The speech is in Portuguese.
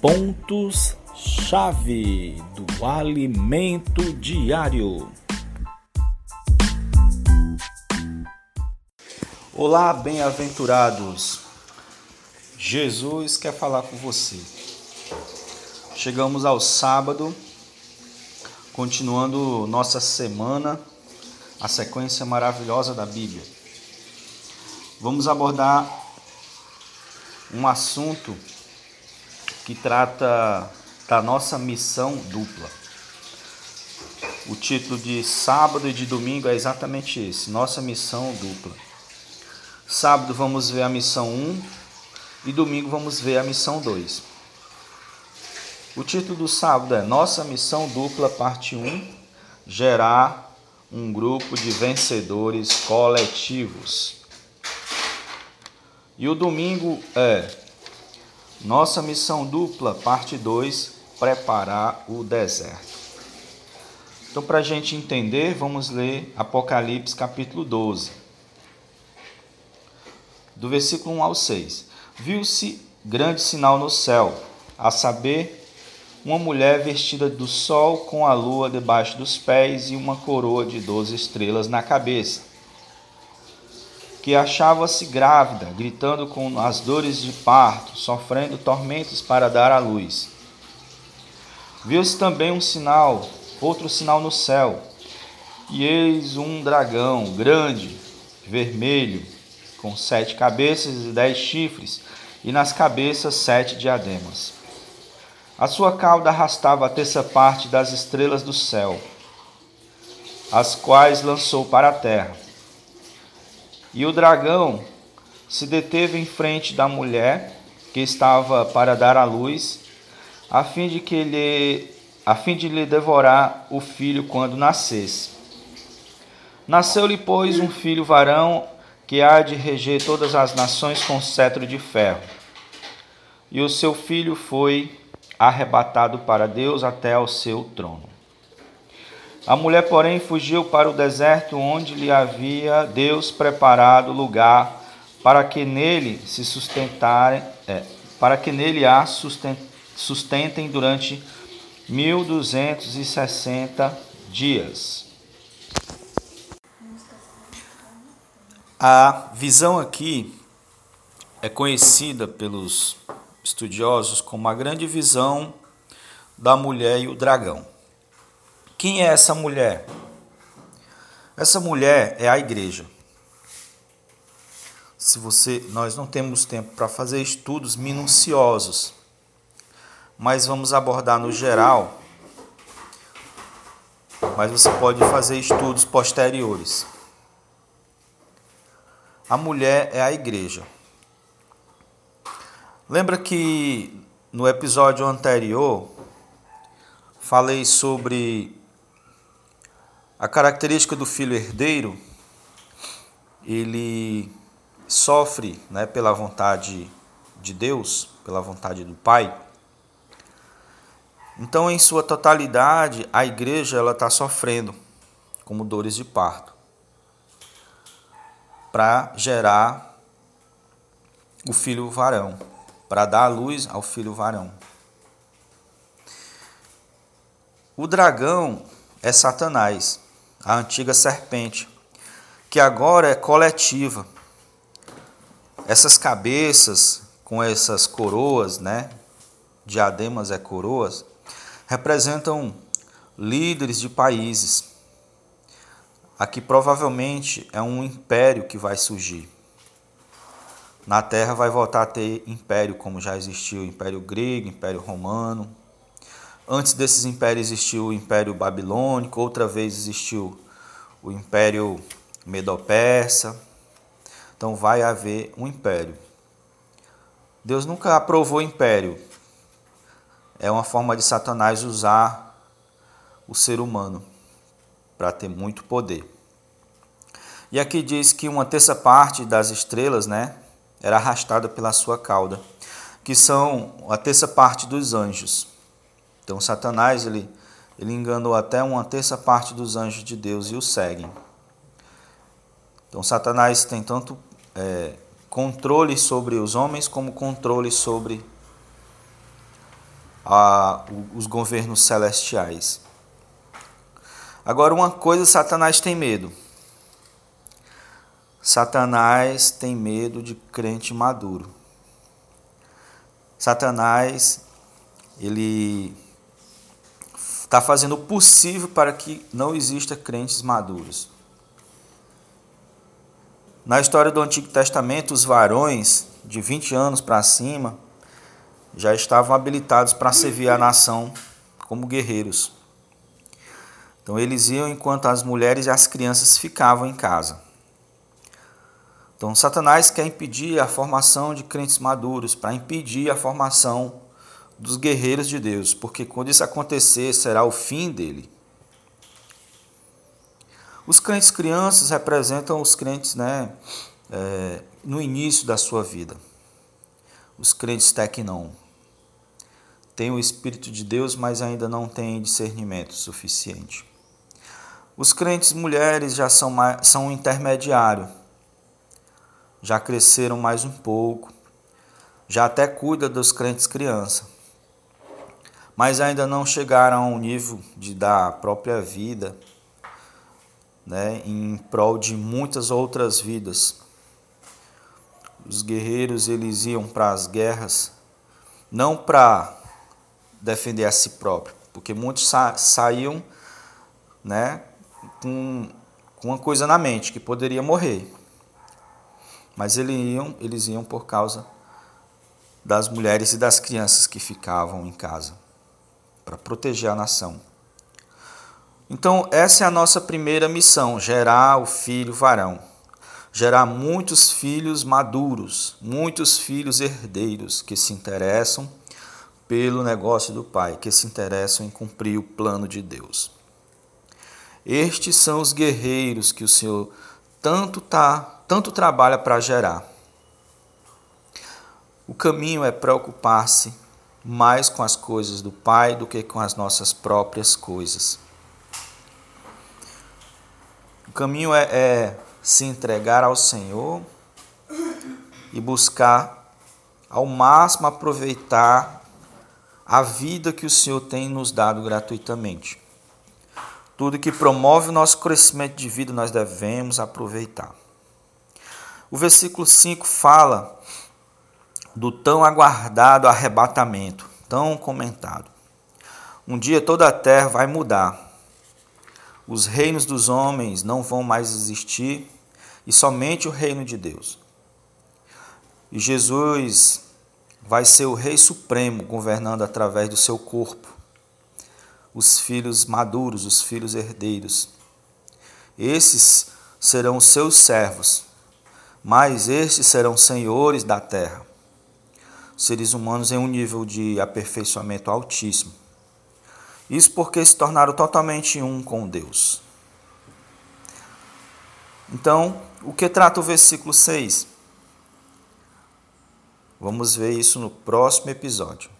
pontos-chave do alimento diário. Olá, bem-aventurados. Jesus quer falar com você. Chegamos ao sábado, continuando nossa semana, a sequência maravilhosa da Bíblia. Vamos abordar um assunto que trata da nossa missão dupla. O título de sábado e de domingo é exatamente esse: Nossa missão dupla. Sábado vamos ver a missão 1 e domingo vamos ver a missão 2. O título do sábado é Nossa missão dupla, parte 1: Gerar um grupo de vencedores coletivos. E o domingo é nossa missão dupla, parte 2: preparar o deserto. Então, para a gente entender, vamos ler Apocalipse capítulo 12, do versículo 1 ao 6. Viu-se grande sinal no céu, a saber, uma mulher vestida do sol com a lua debaixo dos pés e uma coroa de doze estrelas na cabeça que achava-se grávida, gritando com as dores de parto, sofrendo tormentos para dar à luz. Viu-se também um sinal, outro sinal no céu, e eis um dragão grande, vermelho, com sete cabeças e dez chifres, e nas cabeças sete diademas. A sua cauda arrastava a terça parte das estrelas do céu, as quais lançou para a terra e o dragão se deteve em frente da mulher que estava para dar à luz, a fim de que ele a fim de lhe devorar o filho quando nascesse. Nasceu-lhe, pois, um filho varão que há de reger todas as nações com cetro de ferro. E o seu filho foi arrebatado para Deus até ao seu trono. A mulher, porém, fugiu para o deserto onde lhe havia Deus preparado lugar para que nele se sustentarem, é, para que nele a sustentem durante 1260 dias. A visão aqui é conhecida pelos estudiosos como a grande visão da mulher e o dragão. Quem é essa mulher? Essa mulher é a igreja. Se você, nós não temos tempo para fazer estudos minuciosos, mas vamos abordar no geral. Mas você pode fazer estudos posteriores. A mulher é a igreja. Lembra que no episódio anterior falei sobre a característica do filho herdeiro, ele sofre né, pela vontade de Deus, pela vontade do Pai. Então, em sua totalidade, a igreja ela está sofrendo como dores de parto para gerar o filho varão, para dar a luz ao filho varão. O dragão é Satanás a antiga serpente, que agora é coletiva. Essas cabeças com essas coroas, né? Diademas é coroas, representam líderes de países. Aqui provavelmente é um império que vai surgir. Na Terra vai voltar a ter império, como já existiu o Império Grego, Império Romano, Antes desses impérios existiu o Império Babilônico, outra vez existiu o Império Medo-Persa. Então vai haver um império. Deus nunca aprovou império. É uma forma de Satanás usar o ser humano para ter muito poder. E aqui diz que uma terça parte das estrelas, né, era arrastada pela sua cauda, que são a terça parte dos anjos. Então Satanás ele, ele enganou até uma terça parte dos anjos de Deus e o seguem. Então Satanás tem tanto é, controle sobre os homens como controle sobre a, os governos celestiais. Agora, uma coisa Satanás tem medo. Satanás tem medo de crente maduro. Satanás, ele está fazendo o possível para que não exista crentes maduros. Na história do Antigo Testamento, os varões de 20 anos para cima já estavam habilitados para servir a nação como guerreiros. Então eles iam enquanto as mulheres e as crianças ficavam em casa. Então Satanás quer impedir a formação de crentes maduros, para impedir a formação dos guerreiros de Deus, porque quando isso acontecer será o fim dele. Os crentes crianças representam os crentes né, é, no início da sua vida. Os crentes tecnon têm o Espírito de Deus, mas ainda não têm discernimento suficiente. Os crentes mulheres já são, são um intermediário, já cresceram mais um pouco, já até cuida dos crentes criança, mas ainda não chegaram ao nível de dar a própria vida né, em prol de muitas outras vidas. Os guerreiros eles iam para as guerras não para defender a si próprio, porque muitos sa saíam né, com, com uma coisa na mente, que poderia morrer. Mas eles iam, eles iam por causa das mulheres e das crianças que ficavam em casa, para proteger a nação. Então, essa é a nossa primeira missão: gerar o filho varão. Gerar muitos filhos maduros, muitos filhos herdeiros que se interessam pelo negócio do Pai, que se interessam em cumprir o plano de Deus. Estes são os guerreiros que o Senhor tanto tá, tanto trabalha para gerar. O caminho é preocupar-se mais com as coisas do Pai do que com as nossas próprias coisas. O caminho é, é se entregar ao Senhor e buscar ao máximo aproveitar a vida que o Senhor tem nos dado gratuitamente. Tudo que promove o nosso crescimento de vida nós devemos aproveitar. O versículo 5 fala do tão aguardado arrebatamento, tão comentado. Um dia toda a terra vai mudar. Os reinos dos homens não vão mais existir e somente o reino de Deus. E Jesus vai ser o Rei Supremo governando através do seu corpo. Os filhos maduros, os filhos herdeiros. Esses serão seus servos, mas estes serão senhores da terra. Seres humanos em um nível de aperfeiçoamento altíssimo. Isso porque se tornaram totalmente um com Deus. Então, o que trata o versículo 6? Vamos ver isso no próximo episódio.